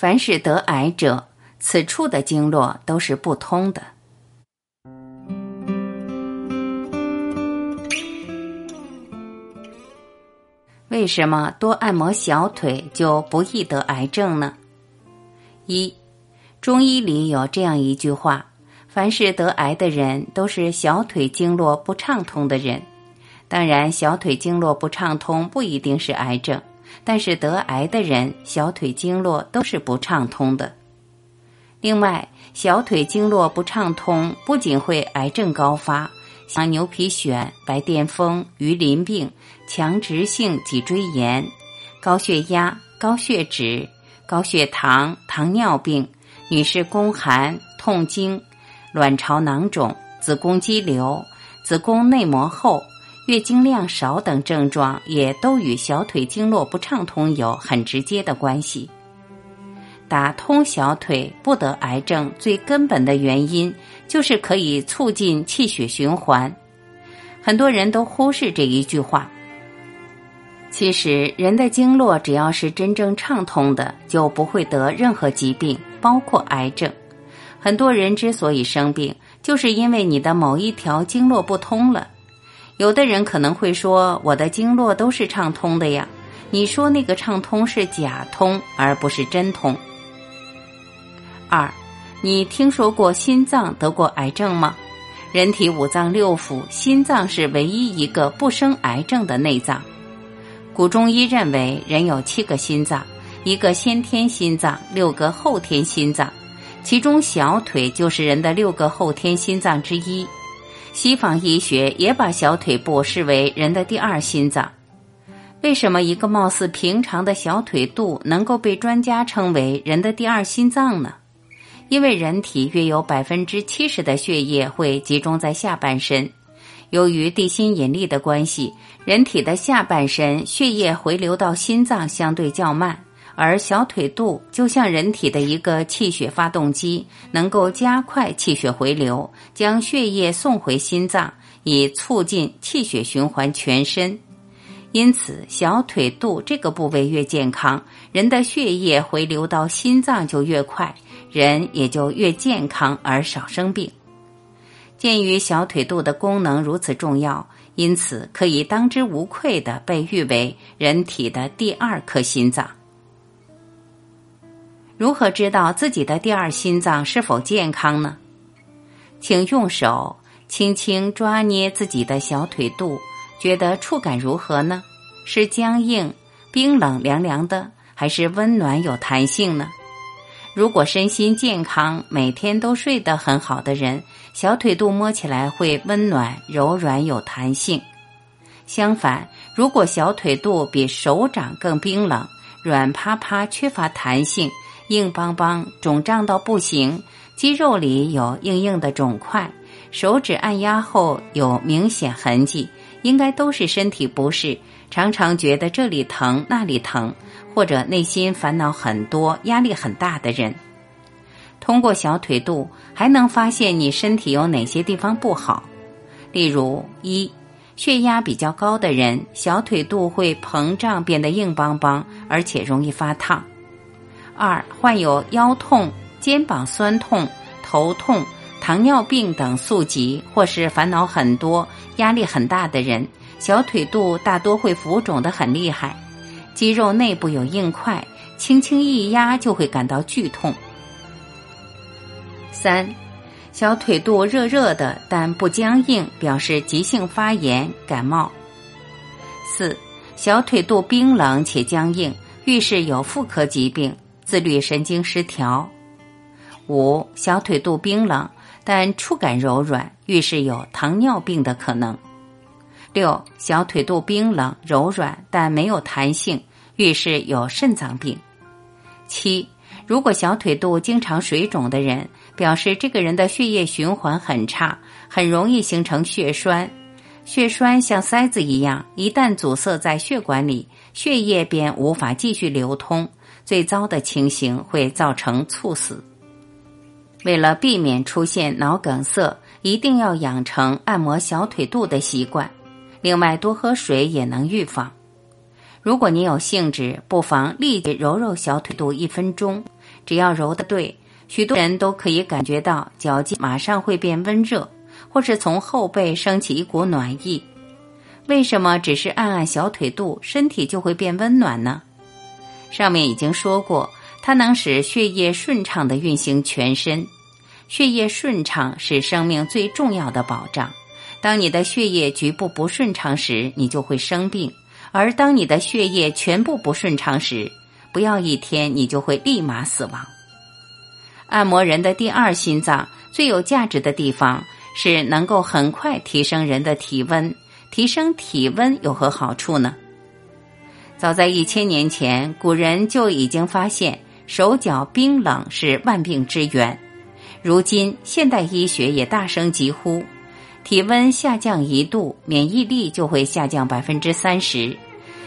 凡是得癌者，此处的经络都是不通的。为什么多按摩小腿就不易得癌症呢？一，中医里有这样一句话：凡是得癌的人，都是小腿经络不畅通的人。当然，小腿经络不畅通不一定是癌症。但是得癌的人小腿经络都是不畅通的。另外，小腿经络不畅通不仅会癌症高发，像牛皮癣、白癜风、鱼鳞病、强直性脊椎炎、高血压、高血脂、高血糖、糖尿病、女士宫寒、痛经、卵巢囊肿、子宫肌瘤、子宫内膜厚。月经量少等症状也都与小腿经络不畅通有很直接的关系。打通小腿不得癌症最根本的原因就是可以促进气血循环。很多人都忽视这一句话。其实，人的经络只要是真正畅通的，就不会得任何疾病，包括癌症。很多人之所以生病，就是因为你的某一条经络不通了。有的人可能会说：“我的经络都是畅通的呀。”你说那个畅通是假通，而不是真通。二，你听说过心脏得过癌症吗？人体五脏六腑，心脏是唯一一个不生癌症的内脏。古中医认为，人有七个心脏，一个先天心脏，六个后天心脏，其中小腿就是人的六个后天心脏之一。西方医学也把小腿部视为人的第二心脏。为什么一个貌似平常的小腿肚能够被专家称为人的第二心脏呢？因为人体约有百分之七十的血液会集中在下半身，由于地心引力的关系，人体的下半身血液回流到心脏相对较慢。而小腿肚就像人体的一个气血发动机，能够加快气血回流，将血液送回心脏，以促进气血循环全身。因此，小腿肚这个部位越健康，人的血液回流到心脏就越快，人也就越健康而少生病。鉴于小腿肚的功能如此重要，因此可以当之无愧的被誉为人体的第二颗心脏。如何知道自己的第二心脏是否健康呢？请用手轻轻抓捏自己的小腿肚，觉得触感如何呢？是僵硬、冰冷、凉凉的，还是温暖有弹性呢？如果身心健康、每天都睡得很好的人，小腿肚摸起来会温暖、柔软有弹性。相反，如果小腿肚比手掌更冰冷、软趴趴、缺乏弹性，硬邦邦、肿胀到不行，肌肉里有硬硬的肿块，手指按压后有明显痕迹，应该都是身体不适，常常觉得这里疼那里疼，或者内心烦恼很多、压力很大的人。通过小腿肚还能发现你身体有哪些地方不好，例如一血压比较高的人，小腿肚会膨胀变得硬邦邦，而且容易发烫。二患有腰痛、肩膀酸痛、头痛、糖尿病等宿疾，或是烦恼很多、压力很大的人，小腿肚大多会浮肿的很厉害，肌肉内部有硬块，轻轻一压就会感到剧痛。三，小腿肚热热的但不僵硬，表示急性发炎、感冒。四，小腿肚冰冷且僵硬，预示有妇科疾病。自律神经失调，五小腿肚冰冷但触感柔软，预示有糖尿病的可能。六小腿肚冰冷柔软但没有弹性，预示有肾脏病。七如果小腿肚经常水肿的人，表示这个人的血液循环很差，很容易形成血栓。血栓像塞子一样，一旦阻塞在血管里，血液便无法继续流通。最糟的情形会造成猝死。为了避免出现脑梗塞，一定要养成按摩小腿肚的习惯。另外，多喝水也能预防。如果你有兴致，不妨立即揉揉小腿肚一分钟，只要揉得对，许多人都可以感觉到脚尖马上会变温热，或是从后背升起一股暖意。为什么只是按按小腿肚，身体就会变温暖呢？上面已经说过，它能使血液顺畅的运行全身。血液顺畅是生命最重要的保障。当你的血液局部不顺畅时，你就会生病；而当你的血液全部不顺畅时，不要一天，你就会立马死亡。按摩人的第二心脏最有价值的地方是能够很快提升人的体温。提升体温有何好处呢？早在一千年前，古人就已经发现手脚冰冷是万病之源。如今，现代医学也大声疾呼：体温下降一度，免疫力就会下降百分之三十。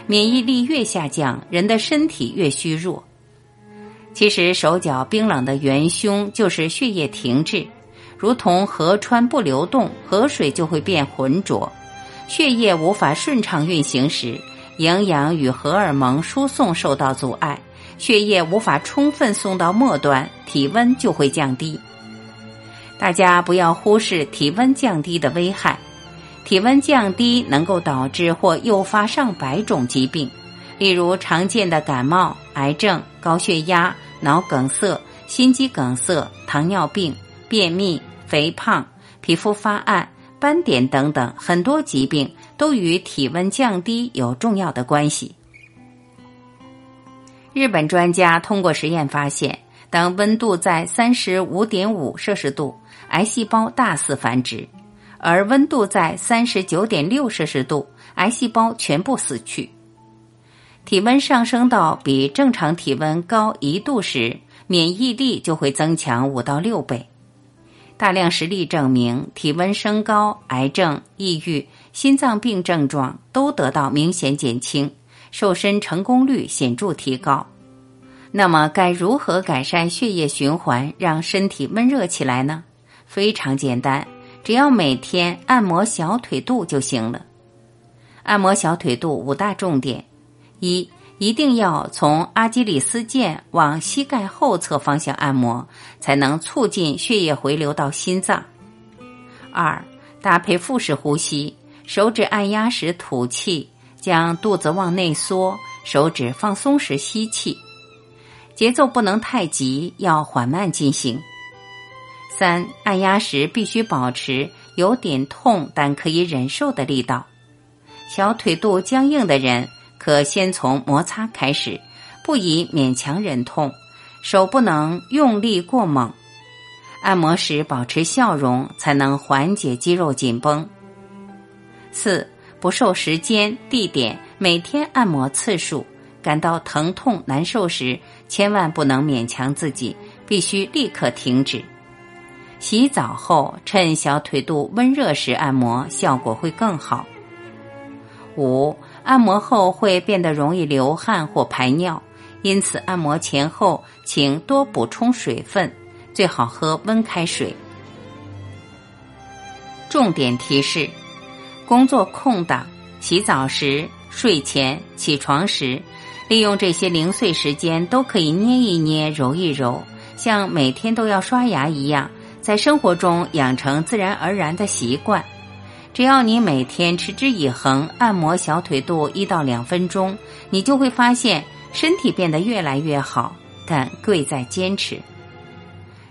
免疫力越下降，人的身体越虚弱。其实，手脚冰冷的元凶就是血液停滞，如同河川不流动，河水就会变浑浊。血液无法顺畅运行时。营养与荷尔蒙输送受到阻碍，血液无法充分送到末端，体温就会降低。大家不要忽视体温降低的危害，体温降低能够导致或诱发上百种疾病，例如常见的感冒、癌症、高血压、脑梗塞、心肌梗塞、糖尿病、便秘、肥胖、皮肤发暗。斑点等等很多疾病都与体温降低有重要的关系。日本专家通过实验发现，当温度在三十五点五摄氏度，癌细胞大肆繁殖；而温度在三十九点六摄氏度，癌细胞全部死去。体温上升到比正常体温高一度时，免疫力就会增强五到六倍。大量实例证明，体温升高，癌症、抑郁、心脏病症状都得到明显减轻，瘦身成功率显著提高。那么，该如何改善血液循环，让身体温热起来呢？非常简单，只要每天按摩小腿肚就行了。按摩小腿肚五大重点：一。一定要从阿基里斯腱往膝盖后侧方向按摩，才能促进血液回流到心脏。二，搭配腹式呼吸，手指按压时吐气，将肚子往内缩，手指放松时吸气，节奏不能太急，要缓慢进行。三，按压时必须保持有点痛但可以忍受的力道。小腿肚僵硬的人。可先从摩擦开始，不宜勉强忍痛，手不能用力过猛。按摩时保持笑容，才能缓解肌肉紧绷。四不受时间、地点，每天按摩次数。感到疼痛难受时，千万不能勉强自己，必须立刻停止。洗澡后趁小腿肚温热时按摩，效果会更好。五。按摩后会变得容易流汗或排尿，因此按摩前后请多补充水分，最好喝温开水。重点提示：工作空档、洗澡时、睡前、起床时，利用这些零碎时间都可以捏一捏、揉一揉，像每天都要刷牙一样，在生活中养成自然而然的习惯。只要你每天持之以恒按摩小腿肚一到两分钟，你就会发现身体变得越来越好。但贵在坚持。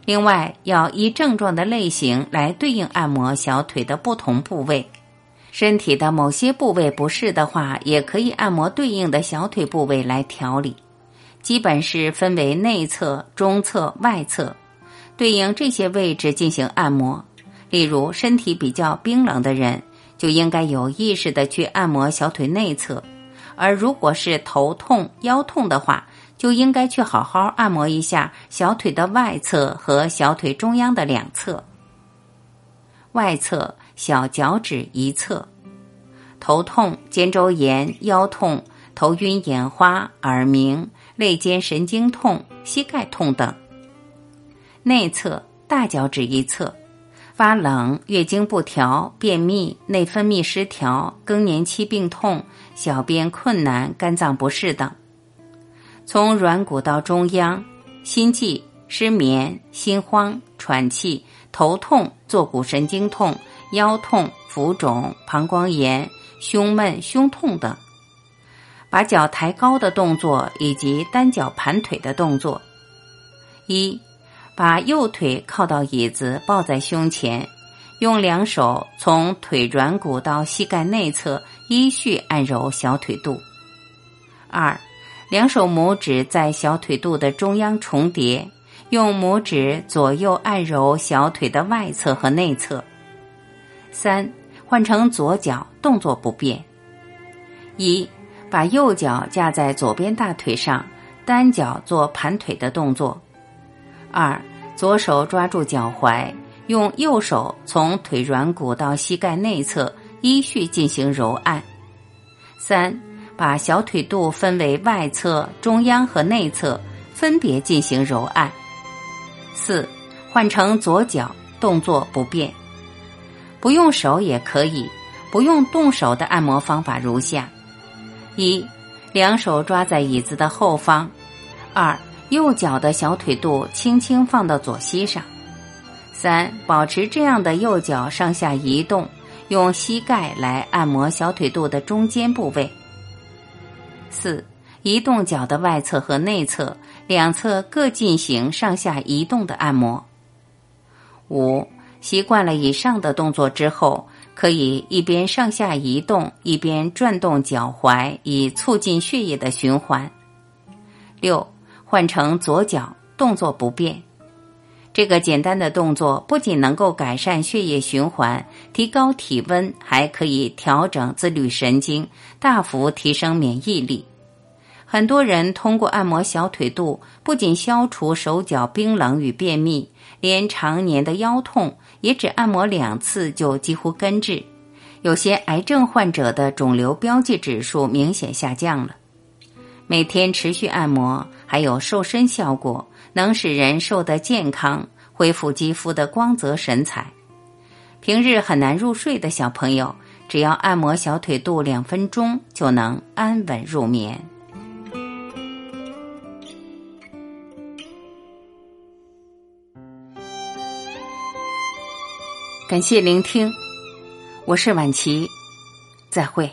另外，要依症状的类型来对应按摩小腿的不同部位。身体的某些部位不适的话，也可以按摩对应的小腿部位来调理。基本是分为内侧、中侧、外侧，对应这些位置进行按摩。例如，身体比较冰冷的人，就应该有意识的去按摩小腿内侧；而如果是头痛、腰痛的话，就应该去好好按摩一下小腿的外侧和小腿中央的两侧。外侧小脚趾一侧，头痛、肩周炎、腰痛、头晕眼花、耳鸣、肋间神经痛、膝盖痛等；内侧大脚趾一侧。发冷、月经不调、便秘、内分泌失调、更年期病痛、小便困难、肝脏不适等。从软骨到中央，心悸、失眠、心慌、喘气、头痛、坐骨神经痛、腰痛、浮肿、膀胱炎、胸闷、胸痛等。把脚抬高的动作以及单脚盘腿的动作。一，把右腿靠到椅子，抱在胸前，用两手从腿软骨到膝盖内侧依序按揉小腿肚。二，两手拇指在小腿肚的中央重叠，用拇指左右按揉小腿的外侧和内侧。三，换成左脚，动作不变。一。把右脚架在左边大腿上，单脚做盘腿的动作。二，左手抓住脚踝，用右手从腿软骨到膝盖内侧依序进行揉按。三，把小腿肚分为外侧、中央和内侧，分别进行揉按。四，换成左脚，动作不变，不用手也可以，不用动手的按摩方法如下。一，两手抓在椅子的后方；二，右脚的小腿肚轻轻放到左膝上；三，保持这样的右脚上下移动，用膝盖来按摩小腿肚的中间部位；四，移动脚的外侧和内侧，两侧各进行上下移动的按摩；五，习惯了以上的动作之后。可以一边上下移动，一边转动脚踝，以促进血液的循环。六，换成左脚，动作不变。这个简单的动作不仅能够改善血液循环、提高体温，还可以调整自律神经，大幅提升免疫力。很多人通过按摩小腿肚，不仅消除手脚冰冷与便秘，连常年的腰痛也只按摩两次就几乎根治。有些癌症患者的肿瘤标记指数明显下降了。每天持续按摩还有瘦身效果，能使人瘦得健康，恢复肌肤的光泽神采。平日很难入睡的小朋友，只要按摩小腿肚两分钟，就能安稳入眠。感谢聆听，我是晚琪，再会。